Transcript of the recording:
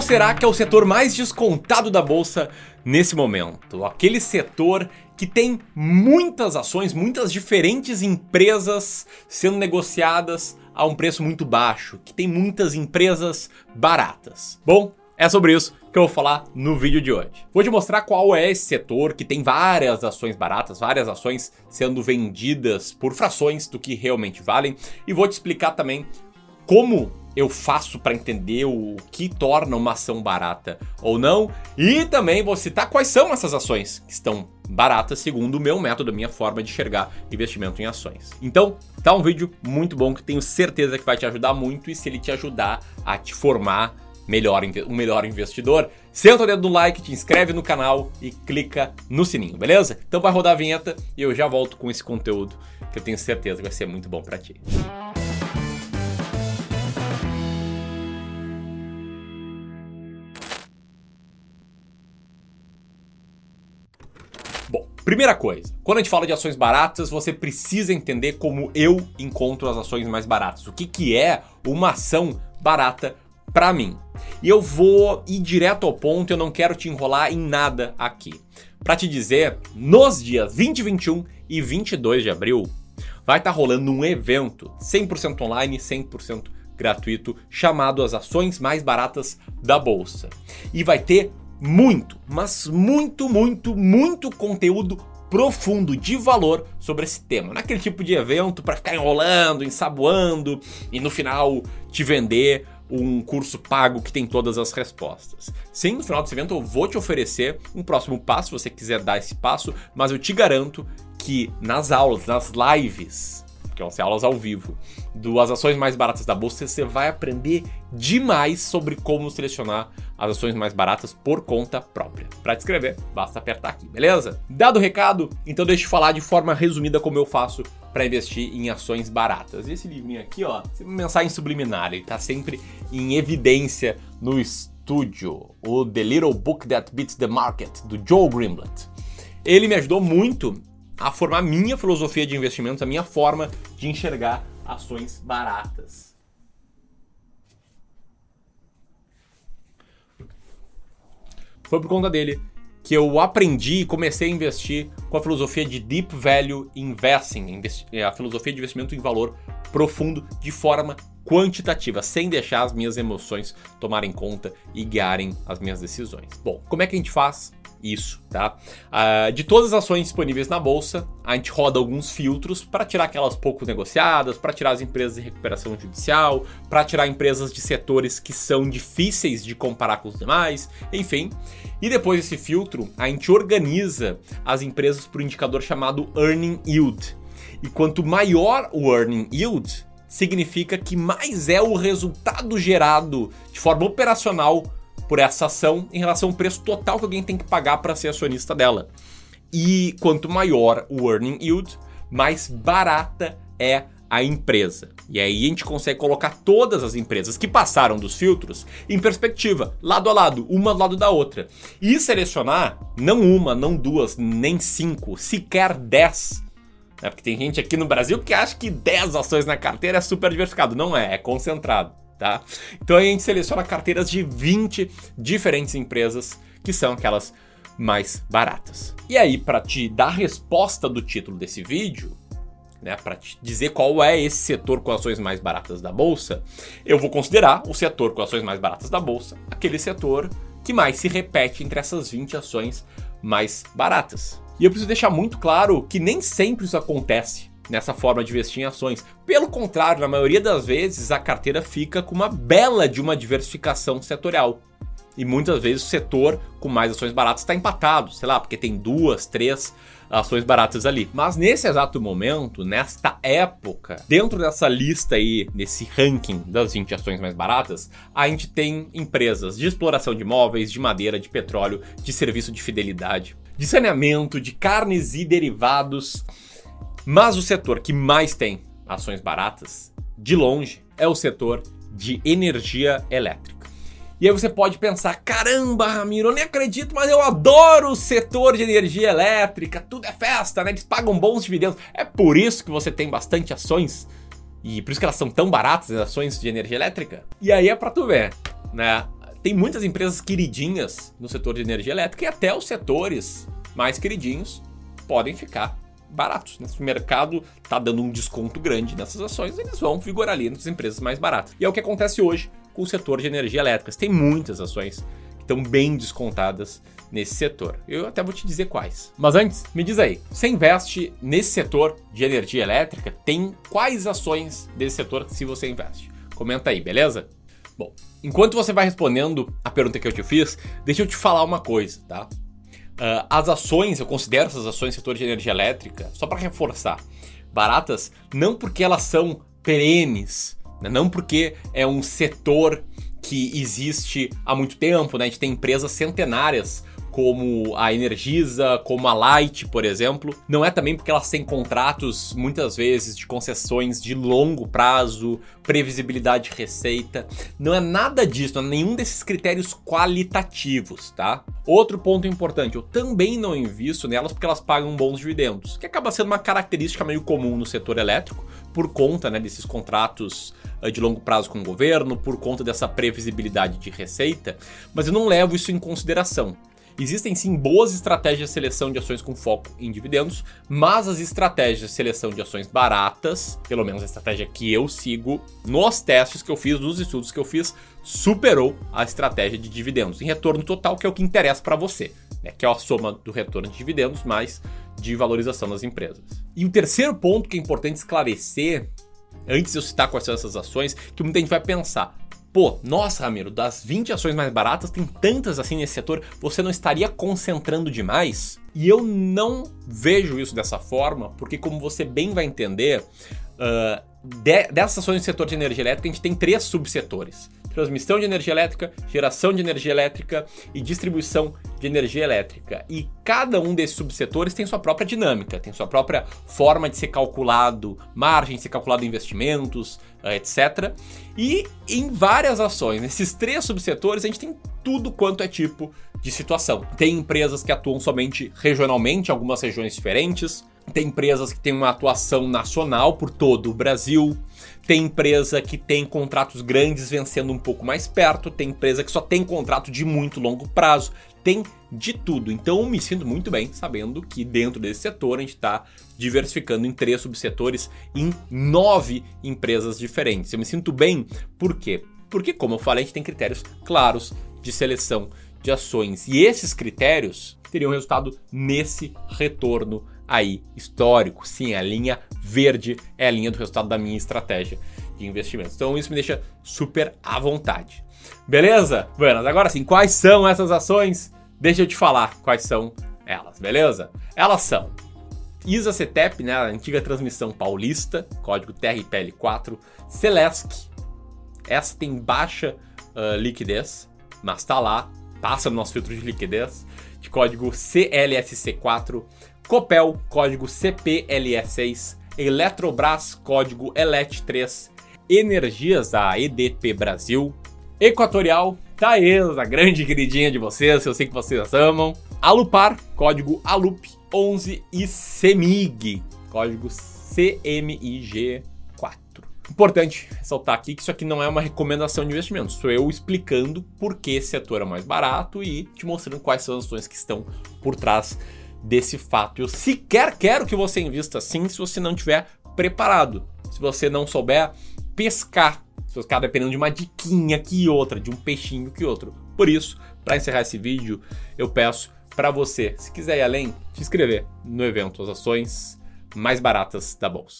Qual será que é o setor mais descontado da bolsa nesse momento? Aquele setor que tem muitas ações, muitas diferentes empresas sendo negociadas a um preço muito baixo, que tem muitas empresas baratas. Bom, é sobre isso que eu vou falar no vídeo de hoje. Vou te mostrar qual é esse setor que tem várias ações baratas, várias ações sendo vendidas por frações do que realmente valem, e vou te explicar também como eu faço para entender o que torna uma ação barata ou não, e também vou citar quais são essas ações que estão baratas segundo o meu método, minha forma de enxergar investimento em ações. Então, tá um vídeo muito bom que tenho certeza que vai te ajudar muito e se ele te ajudar a te formar melhor, um melhor investidor, senta o dedo no like, te inscreve no canal e clica no sininho, beleza? Então vai rodar a vinheta e eu já volto com esse conteúdo que eu tenho certeza que vai ser muito bom para ti. Bom, primeira coisa, quando a gente fala de ações baratas, você precisa entender como eu encontro as ações mais baratas. O que, que é uma ação barata para mim. E eu vou ir direto ao ponto, eu não quero te enrolar em nada aqui. Para te dizer, nos dias 20, 21 e 22 de abril, vai estar tá rolando um evento 100% online, 100% gratuito, chamado As Ações Mais Baratas da Bolsa. E vai ter muito, mas muito, muito, muito conteúdo profundo de valor sobre esse tema. Naquele tipo de evento para ficar enrolando, ensaboando e no final te vender um curso pago que tem todas as respostas. Sim, no final desse evento eu vou te oferecer um próximo passo, se você quiser dar esse passo, mas eu te garanto que nas aulas, nas lives, que vão ser aulas ao vivo, das ações mais baratas da bolsa, você vai aprender demais sobre como selecionar as ações mais baratas por conta própria. Para te inscrever, basta apertar aqui, beleza? Dado o recado, então deixa eu falar de forma resumida como eu faço para investir em ações baratas. Esse livrinho aqui, ó, mensagem subliminar, ele tá sempre em evidência no estúdio, o The Little Book That Beats the Market, do Joe Grimblatt. Ele me ajudou muito a formar a minha filosofia de investimentos, a minha forma de enxergar ações baratas. Foi por conta dele que eu aprendi e comecei a investir com a filosofia de Deep Value Investing, é, a filosofia de investimento em valor profundo de forma quantitativa, sem deixar as minhas emoções tomarem conta e guiarem as minhas decisões. Bom, como é que a gente faz? Isso, tá? Uh, de todas as ações disponíveis na bolsa, a gente roda alguns filtros para tirar aquelas pouco negociadas, para tirar as empresas de recuperação judicial, para tirar empresas de setores que são difíceis de comparar com os demais, enfim. E depois desse filtro, a gente organiza as empresas por um indicador chamado Earning Yield. E quanto maior o Earning Yield, significa que mais é o resultado gerado de forma operacional por essa ação em relação ao preço total que alguém tem que pagar para ser acionista dela. E quanto maior o earning yield, mais barata é a empresa. E aí a gente consegue colocar todas as empresas que passaram dos filtros em perspectiva, lado a lado, uma do lado da outra. E selecionar não uma, não duas, nem cinco, sequer dez. É porque tem gente aqui no Brasil que acha que 10 ações na carteira é super diversificado. Não é, é concentrado tá? Então a gente seleciona carteiras de 20 diferentes empresas que são aquelas mais baratas. E aí, para te dar a resposta do título desse vídeo, né, para te dizer qual é esse setor com ações mais baratas da bolsa, eu vou considerar o setor com ações mais baratas da bolsa aquele setor que mais se repete entre essas 20 ações mais baratas. E eu preciso deixar muito claro que nem sempre isso acontece nessa forma de investir em ações. Pelo contrário, na maioria das vezes a carteira fica com uma bela de uma diversificação setorial. E muitas vezes o setor com mais ações baratas está empatado, sei lá, porque tem duas, três ações baratas ali. Mas nesse exato momento, nesta época, dentro dessa lista aí, nesse ranking das 20 ações mais baratas, a gente tem empresas de exploração de imóveis, de madeira, de petróleo, de serviço de fidelidade, de saneamento, de carnes e derivados mas o setor que mais tem ações baratas, de longe, é o setor de energia elétrica. E aí você pode pensar: caramba, Ramiro, eu nem acredito, mas eu adoro o setor de energia elétrica, tudo é festa, né? Eles pagam bons dividendos. É por isso que você tem bastante ações e por isso que elas são tão baratas, as ações de energia elétrica. E aí é pra tu ver, né? tem muitas empresas queridinhas no setor de energia elétrica e até os setores mais queridinhos podem ficar baratos. Né? Se o mercado está dando um desconto grande nessas ações, eles vão vigorar ali entre as empresas mais baratas. E é o que acontece hoje com o setor de energia elétrica. Tem muitas ações que estão bem descontadas nesse setor. Eu até vou te dizer quais. Mas antes, me diz aí, você investe nesse setor de energia elétrica? Tem quais ações desse setor se você investe? Comenta aí, beleza? Bom, enquanto você vai respondendo a pergunta que eu te fiz, deixa eu te falar uma coisa, tá? Uh, as ações, eu considero essas ações setor de energia elétrica, só para reforçar, baratas não porque elas são perenes, né? não porque é um setor que existe há muito tempo, né? A gente tem empresas centenárias como a Energisa, como a Light, por exemplo. Não é também porque elas têm contratos, muitas vezes, de concessões de longo prazo, previsibilidade de receita. Não é nada disso, não é nenhum desses critérios qualitativos, tá? Outro ponto importante, eu também não invisto nelas porque elas pagam bons dividendos, que acaba sendo uma característica meio comum no setor elétrico, por conta né, desses contratos eh, de longo prazo com o governo, por conta dessa previsibilidade de receita, mas eu não levo isso em consideração. Existem sim boas estratégias de seleção de ações com foco em dividendos, mas as estratégias de seleção de ações baratas, pelo menos a estratégia que eu sigo, nos testes que eu fiz, nos estudos que eu fiz, superou a estratégia de dividendos em retorno total, que é o que interessa para você, né? que é a soma do retorno de dividendos mais de valorização das empresas. E o terceiro ponto que é importante esclarecer, antes de eu citar quais são essas ações, que muita gente vai pensar, Pô, nossa, Ramiro, das 20 ações mais baratas, tem tantas assim nesse setor, você não estaria concentrando demais? E eu não vejo isso dessa forma, porque, como você bem vai entender, uh, de, dessas ações do setor de energia elétrica, a gente tem três subsetores transmissão de energia elétrica, geração de energia elétrica e distribuição de energia elétrica. E cada um desses subsetores tem sua própria dinâmica, tem sua própria forma de ser calculado, margem de ser calculado investimentos, eh, etc. E em várias ações, nesses três subsetores, a gente tem tudo quanto é tipo de situação. Tem empresas que atuam somente regionalmente, algumas regiões diferentes. Tem empresas que têm uma atuação nacional por todo o Brasil. Tem empresa que tem contratos grandes vencendo um pouco mais perto. Tem empresa que só tem contrato de muito longo prazo. Tem de tudo. Então eu me sinto muito bem sabendo que dentro desse setor a gente está diversificando em três subsetores, em nove empresas diferentes. Eu me sinto bem por quê? Porque, como eu falei, a gente tem critérios claros de seleção de ações. E esses critérios teriam resultado nesse retorno aí histórico. Sim, a linha verde é a linha do resultado da minha estratégia de investimentos. Então isso me deixa super à vontade. Beleza? Buenas, agora sim, quais são essas ações? Deixa eu te falar quais são elas, beleza? Elas são ISA CETEP, né, a antiga transmissão paulista, código TRPL4, Celesc, essa tem baixa uh, liquidez, mas tá lá, passa no nosso filtro de liquidez, de código CLSC4, Copel, código CPLE6, Eletrobras, código ELET3, Energias, da EDP Brasil, Equatorial, Taesa, a grande queridinha de vocês, eu sei que vocês amam, Alupar, código ALUP11 e CEMIG, código CMIG4. Importante ressaltar aqui que isso aqui não é uma recomendação de investimento, sou eu explicando por que esse setor é mais barato e te mostrando quais são as ações que estão por trás desse fato. Eu sequer quero que você invista assim se você não tiver preparado. Se você não souber pescar, se você ficar dependendo de uma diquinha aqui e outra, de um peixinho que outro. Por isso, para encerrar esse vídeo, eu peço para você, se quiser ir além, se inscrever no evento As Ações Mais Baratas da Bolsa.